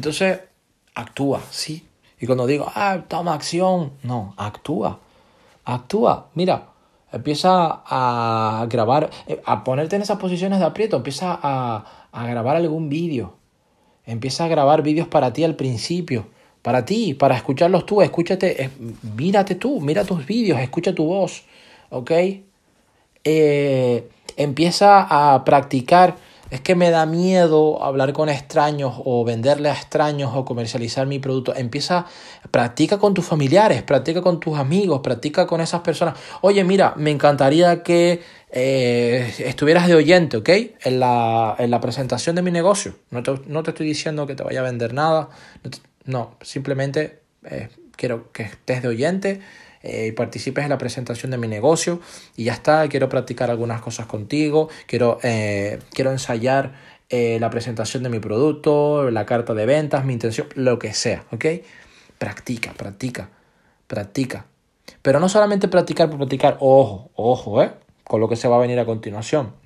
Entonces, actúa, ¿sí? Y cuando digo, ah, toma acción, no, actúa, actúa. Mira, empieza a grabar, eh, a ponerte en esas posiciones de aprieto, empieza a, grabar algún vídeo, empieza a grabar vídeos para ti al principio, para ti, para escucharlos tú, escúchate, mírate tú, mira tus vídeos, escucha tu voz, ¿ok? Eh, empieza a practicar es que me da miedo hablar con extraños o venderle a extraños o comercializar mi producto. Empieza, practica con tus familiares, practica con tus amigos, practica con esas personas. Oye, mira, me encantaría que eh, estuvieras de oyente, ¿ok? En la, en la presentación de mi negocio. No te, no te, estoy diciendo que te vaya a vender nada. No, simplemente eh, quiero que estés de oyente eh, participes en la presentación de mi negocio y ya está, quiero practicar algunas cosas contigo, quiero, eh, quiero ensayar eh, la presentación de mi producto, la carta de ventas, mi intención, lo que sea, ¿ok? Practica, practica, practica. Pero no solamente practicar por practicar, ojo, ojo, ¿eh? Con lo que se va a venir a continuación.